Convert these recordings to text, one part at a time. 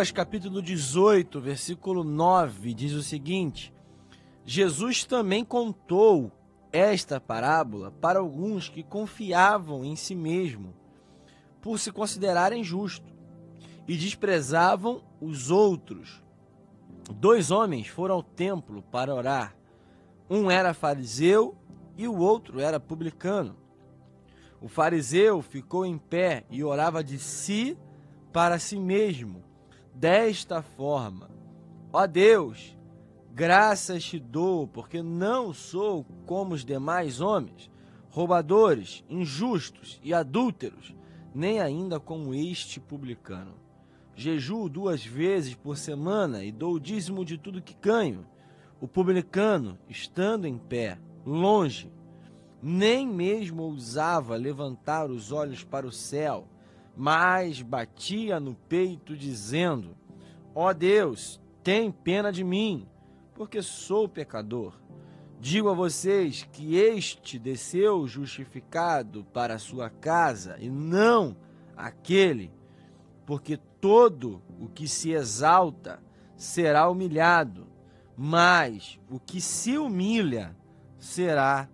Lucas capítulo 18, versículo 9 diz o seguinte: Jesus também contou esta parábola para alguns que confiavam em si mesmo, por se considerarem justos, e desprezavam os outros. Dois homens foram ao templo para orar. Um era fariseu e o outro era publicano. O fariseu ficou em pé e orava de si para si mesmo, desta forma: Ó Deus, graças te dou, porque não sou como os demais homens, roubadores, injustos e adúlteros, nem ainda como este publicano. Jejuo duas vezes por semana e dou o dízimo de tudo que ganho. O publicano, estando em pé, longe, nem mesmo ousava levantar os olhos para o céu, mas batia no peito, dizendo: Ó oh Deus, tem pena de mim, porque sou pecador. Digo a vocês que este desceu justificado para a sua casa e não aquele, porque todo o que se exalta será humilhado, mas o que se humilha será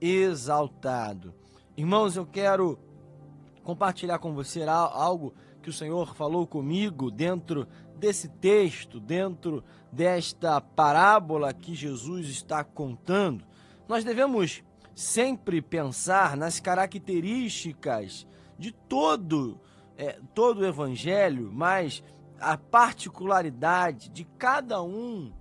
exaltado. Irmãos, eu quero compartilhar com você algo que o Senhor falou comigo dentro desse texto, dentro desta parábola que Jesus está contando. Nós devemos sempre pensar nas características de todo é, todo o evangelho, mas a particularidade de cada um,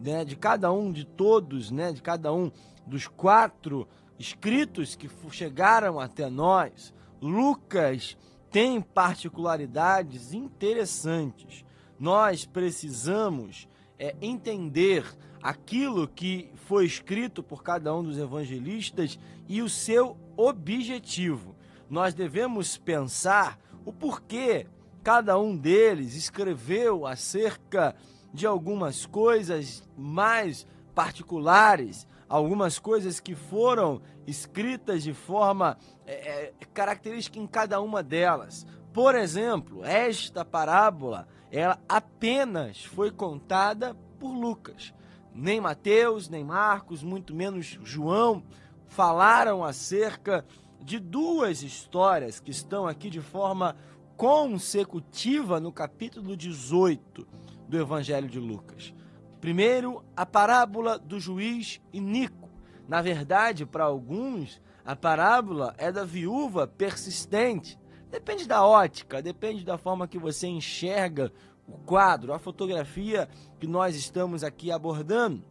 né, de cada um de todos, né, de cada um dos quatro escritos que chegaram até nós, Lucas tem particularidades interessantes. Nós precisamos é, entender aquilo que foi escrito por cada um dos evangelistas e o seu objetivo. Nós devemos pensar o porquê cada um deles escreveu acerca de algumas coisas mais particulares, algumas coisas que foram escritas de forma é, é, característica em cada uma delas. Por exemplo, esta parábola, ela apenas foi contada por Lucas. Nem Mateus, nem Marcos, muito menos João falaram acerca de duas histórias que estão aqui de forma consecutiva no capítulo 18 do Evangelho de Lucas. Primeiro, a parábola do juiz Inico. Na verdade, para alguns, a parábola é da viúva persistente. Depende da ótica, depende da forma que você enxerga o quadro, a fotografia que nós estamos aqui abordando.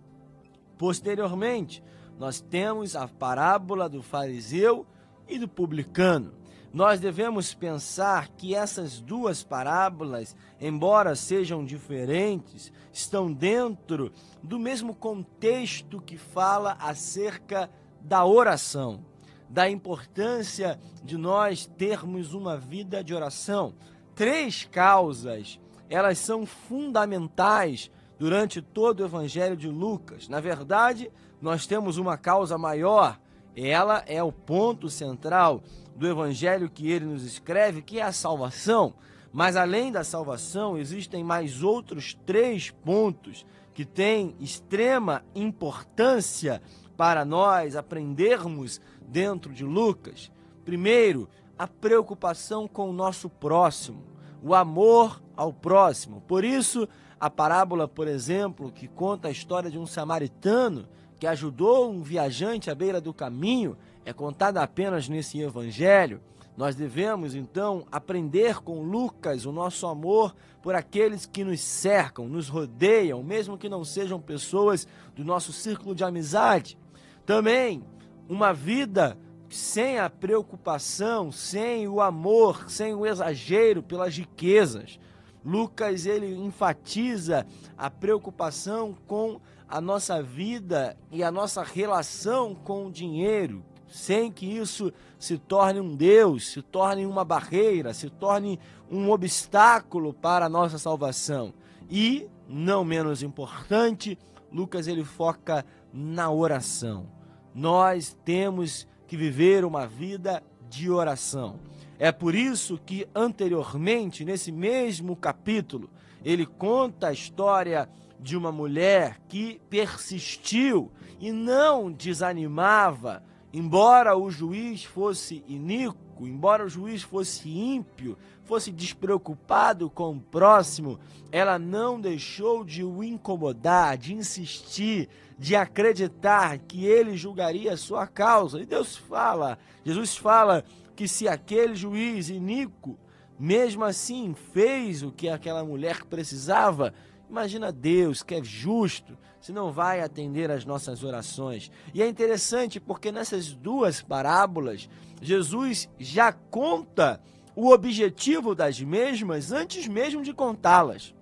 Posteriormente, nós temos a parábola do fariseu e do publicano nós devemos pensar que essas duas parábolas, embora sejam diferentes, estão dentro do mesmo contexto que fala acerca da oração, da importância de nós termos uma vida de oração. Três causas, elas são fundamentais durante todo o evangelho de Lucas. Na verdade, nós temos uma causa maior, ela é o ponto central do evangelho que ele nos escreve, que é a salvação. Mas além da salvação, existem mais outros três pontos que têm extrema importância para nós aprendermos dentro de Lucas. Primeiro, a preocupação com o nosso próximo, o amor ao próximo. Por isso, a parábola, por exemplo, que conta a história de um samaritano que ajudou um viajante à beira do caminho, é contada apenas nesse evangelho, nós devemos então aprender com Lucas o nosso amor por aqueles que nos cercam, nos rodeiam, mesmo que não sejam pessoas do nosso círculo de amizade. Também uma vida sem a preocupação, sem o amor, sem o exagero pelas riquezas. Lucas ele enfatiza a preocupação com a nossa vida e a nossa relação com o dinheiro, sem que isso se torne um Deus, se torne uma barreira, se torne um obstáculo para a nossa salvação. E, não menos importante, Lucas ele foca na oração. Nós temos que viver uma vida de oração. É por isso que anteriormente, nesse mesmo capítulo, ele conta a história de uma mulher que persistiu e não desanimava, embora o juiz fosse iníquo, embora o juiz fosse ímpio, fosse despreocupado com o próximo, ela não deixou de o incomodar, de insistir, de acreditar que ele julgaria a sua causa. E Deus fala, Jesus fala que se aquele juiz iníquo, mesmo assim, fez o que aquela mulher precisava, imagina Deus, que é justo, se não vai atender às nossas orações. E é interessante porque nessas duas parábolas, Jesus já conta o objetivo das mesmas antes mesmo de contá-las.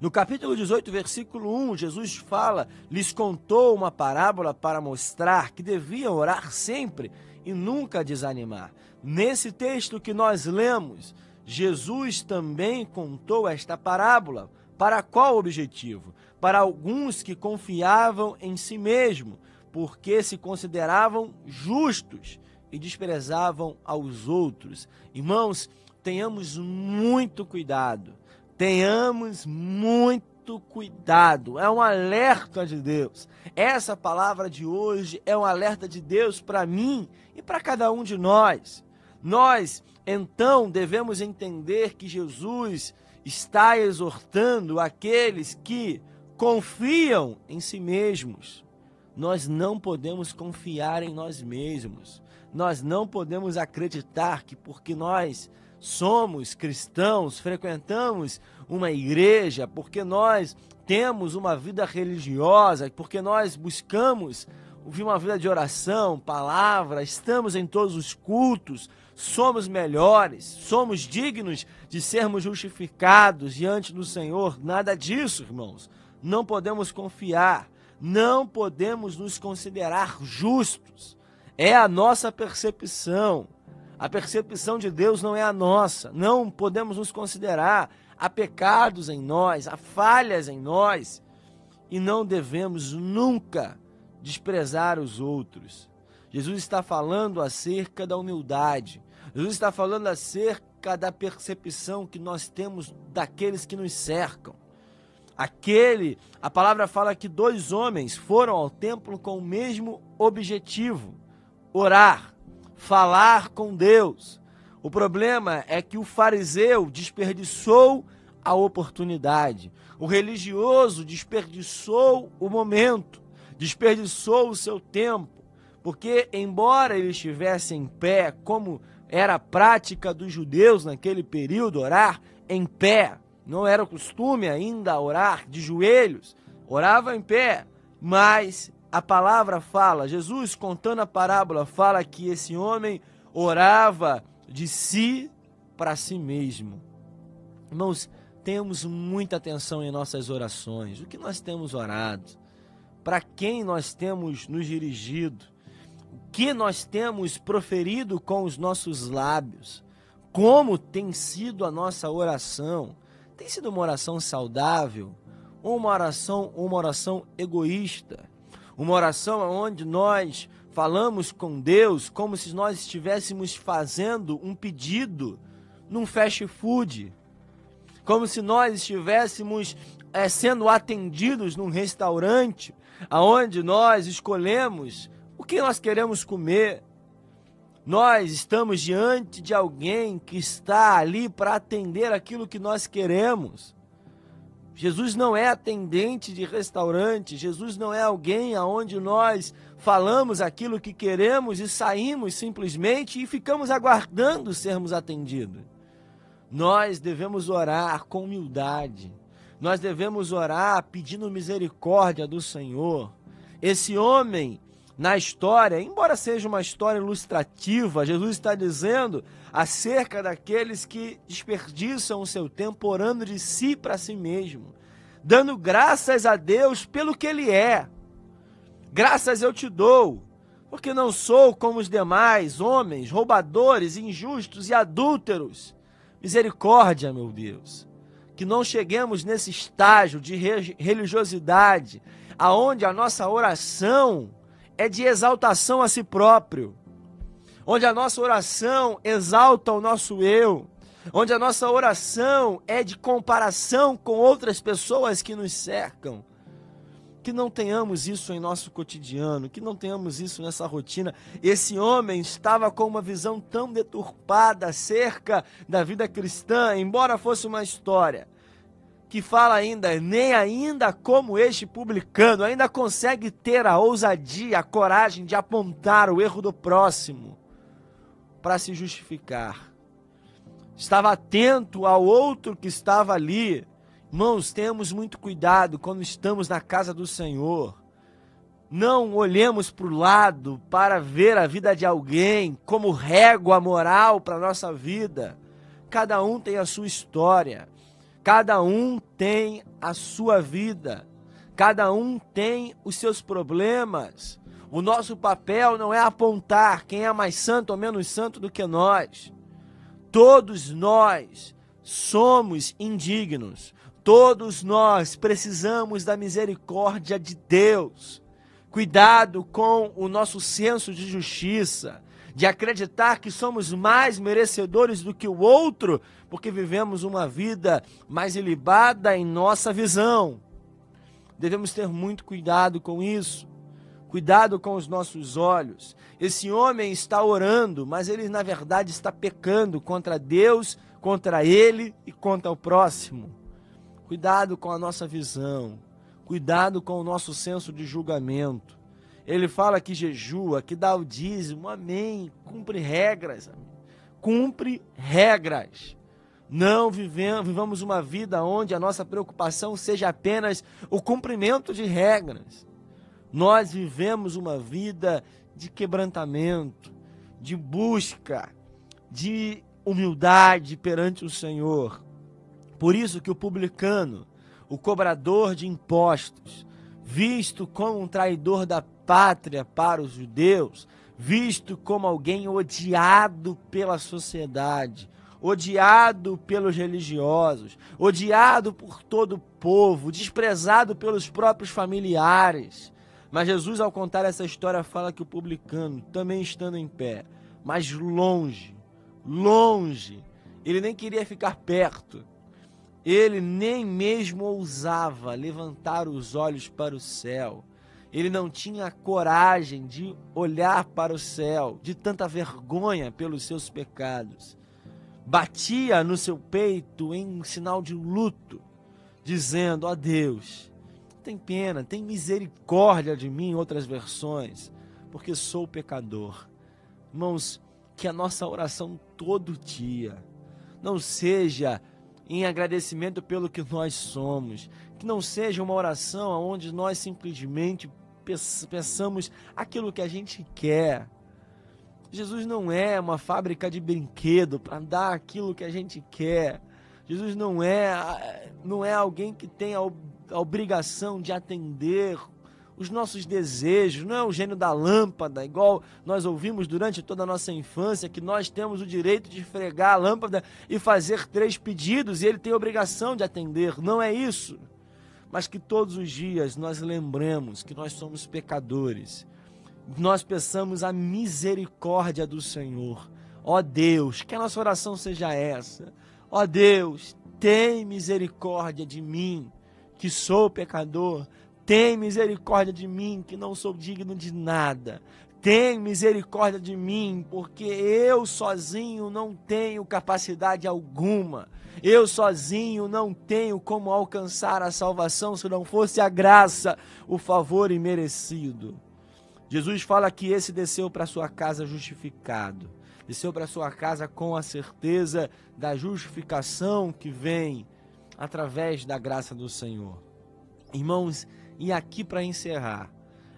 No capítulo 18, versículo 1, Jesus fala: lhes contou uma parábola para mostrar que deviam orar sempre e nunca desanimar. Nesse texto que nós lemos, Jesus também contou esta parábola. Para qual objetivo? Para alguns que confiavam em si mesmo, porque se consideravam justos e desprezavam aos outros. Irmãos, tenhamos muito cuidado. Tenhamos muito cuidado. É um alerta de Deus. Essa palavra de hoje é um alerta de Deus para mim e para cada um de nós. Nós, então, devemos entender que Jesus está exortando aqueles que confiam em si mesmos. Nós não podemos confiar em nós mesmos. Nós não podemos acreditar que porque nós somos cristãos, frequentamos uma igreja, porque nós temos uma vida religiosa, porque nós buscamos uma vida de oração, palavra, estamos em todos os cultos, somos melhores, somos dignos de sermos justificados diante do Senhor. Nada disso, irmãos. Não podemos confiar, não podemos nos considerar justos é a nossa percepção. A percepção de Deus não é a nossa. Não podemos nos considerar. Há pecados em nós, há falhas em nós. E não devemos nunca desprezar os outros. Jesus está falando acerca da humildade. Jesus está falando acerca da percepção que nós temos daqueles que nos cercam. Aquele, a palavra fala que dois homens foram ao templo com o mesmo objetivo orar, falar com Deus. O problema é que o fariseu desperdiçou a oportunidade. O religioso desperdiçou o momento, desperdiçou o seu tempo, porque, embora ele estivesse em pé, como era a prática dos judeus naquele período, orar em pé, não era costume ainda orar de joelhos, orava em pé, mas a palavra fala, Jesus contando a parábola, fala que esse homem orava de si para si mesmo. Irmãos, temos muita atenção em nossas orações. O que nós temos orado? Para quem nós temos nos dirigido? Que nós temos proferido com os nossos lábios? Como tem sido a nossa oração? Tem sido uma oração saudável? Uma oração, uma oração egoísta? Uma oração onde nós falamos com Deus como se nós estivéssemos fazendo um pedido num fast food. Como se nós estivéssemos é, sendo atendidos num restaurante, aonde nós escolhemos o que nós queremos comer. Nós estamos diante de alguém que está ali para atender aquilo que nós queremos. Jesus não é atendente de restaurante, Jesus não é alguém aonde nós falamos aquilo que queremos e saímos simplesmente e ficamos aguardando sermos atendidos. Nós devemos orar com humildade. Nós devemos orar pedindo misericórdia do Senhor. Esse homem na história, embora seja uma história ilustrativa, Jesus está dizendo acerca daqueles que desperdiçam o seu tempo orando de si para si mesmo, dando graças a Deus pelo que Ele é. Graças eu te dou, porque não sou como os demais homens, roubadores, injustos e adúlteros. Misericórdia, meu Deus, que não cheguemos nesse estágio de religiosidade, aonde a nossa oração é de exaltação a si próprio, onde a nossa oração exalta o nosso eu, onde a nossa oração é de comparação com outras pessoas que nos cercam. Que não tenhamos isso em nosso cotidiano, que não tenhamos isso nessa rotina. Esse homem estava com uma visão tão deturpada acerca da vida cristã, embora fosse uma história que fala ainda, nem ainda como este publicano, ainda consegue ter a ousadia, a coragem de apontar o erro do próximo para se justificar. Estava atento ao outro que estava ali. Irmãos, temos muito cuidado quando estamos na casa do Senhor. Não olhemos para o lado para ver a vida de alguém como régua moral para a nossa vida. Cada um tem a sua história. Cada um tem a sua vida, cada um tem os seus problemas. O nosso papel não é apontar quem é mais santo ou menos santo do que nós. Todos nós somos indignos. Todos nós precisamos da misericórdia de Deus. Cuidado com o nosso senso de justiça, de acreditar que somos mais merecedores do que o outro, porque vivemos uma vida mais ilibada em nossa visão. Devemos ter muito cuidado com isso. Cuidado com os nossos olhos. Esse homem está orando, mas ele na verdade está pecando contra Deus, contra ele e contra o próximo. Cuidado com a nossa visão. Cuidado com o nosso senso de julgamento. Ele fala que jejua, que dá o dízimo, amém. Cumpre regras, cumpre regras. Não vivemos, vivamos uma vida onde a nossa preocupação seja apenas o cumprimento de regras. Nós vivemos uma vida de quebrantamento, de busca, de humildade perante o Senhor. Por isso que o publicano, o cobrador de impostos, visto como um traidor da pátria para os judeus, visto como alguém odiado pela sociedade, odiado pelos religiosos, odiado por todo o povo, desprezado pelos próprios familiares. Mas Jesus, ao contar essa história, fala que o publicano, também estando em pé, mas longe, longe, ele nem queria ficar perto, ele nem mesmo ousava levantar os olhos para o céu ele não tinha coragem de olhar para o céu, de tanta vergonha pelos seus pecados. Batia no seu peito em sinal de luto, dizendo: Ó Deus, tem pena, tem misericórdia de mim, outras versões, porque sou pecador. Irmãos, que a nossa oração todo dia não seja em agradecimento pelo que nós somos, que não seja uma oração onde nós simplesmente peçamos aquilo que a gente quer. Jesus não é uma fábrica de brinquedo para dar aquilo que a gente quer. Jesus não é, não é alguém que tem a, obrigação de atender os nossos desejos, não é o gênio da lâmpada, igual nós ouvimos durante toda a nossa infância, que nós temos o direito de fregar a lâmpada e fazer três pedidos e ele tem a obrigação de atender. Não é isso mas que todos os dias nós lembremos que nós somos pecadores. Nós peçamos a misericórdia do Senhor. Ó Deus, que a nossa oração seja essa. Ó Deus, tem misericórdia de mim, que sou pecador. Tem misericórdia de mim, que não sou digno de nada. Tem misericórdia de mim, porque eu sozinho não tenho capacidade alguma. Eu sozinho não tenho como alcançar a salvação se não fosse a graça, o favor imerecido. Jesus fala que esse desceu para sua casa justificado, desceu para sua casa com a certeza da justificação que vem através da graça do Senhor. Irmãos, e aqui para encerrar,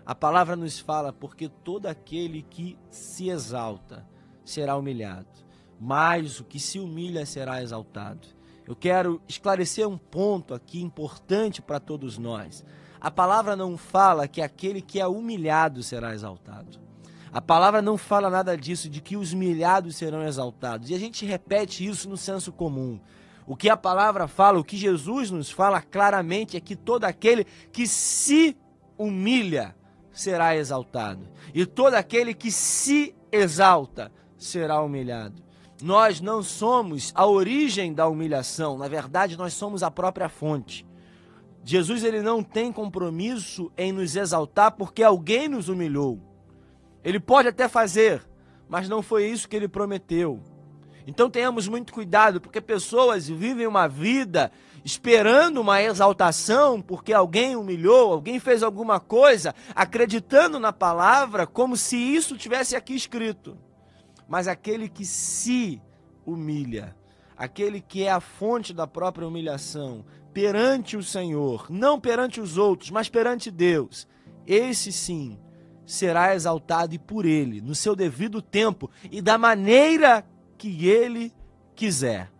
a palavra nos fala porque todo aquele que se exalta será humilhado mas o que se humilha será exaltado. Eu quero esclarecer um ponto aqui importante para todos nós. A palavra não fala que aquele que é humilhado será exaltado. A palavra não fala nada disso, de que os humilhados serão exaltados. E a gente repete isso no senso comum. O que a palavra fala, o que Jesus nos fala claramente é que todo aquele que se humilha será exaltado. E todo aquele que se exalta será humilhado. Nós não somos a origem da humilhação, na verdade, nós somos a própria fonte. Jesus ele não tem compromisso em nos exaltar porque alguém nos humilhou. Ele pode até fazer, mas não foi isso que ele prometeu. Então tenhamos muito cuidado, porque pessoas vivem uma vida esperando uma exaltação porque alguém humilhou, alguém fez alguma coisa, acreditando na palavra como se isso tivesse aqui escrito. Mas aquele que se humilha, aquele que é a fonte da própria humilhação, perante o Senhor, não perante os outros, mas perante Deus, esse sim será exaltado e por ele, no seu devido tempo e da maneira que ele quiser.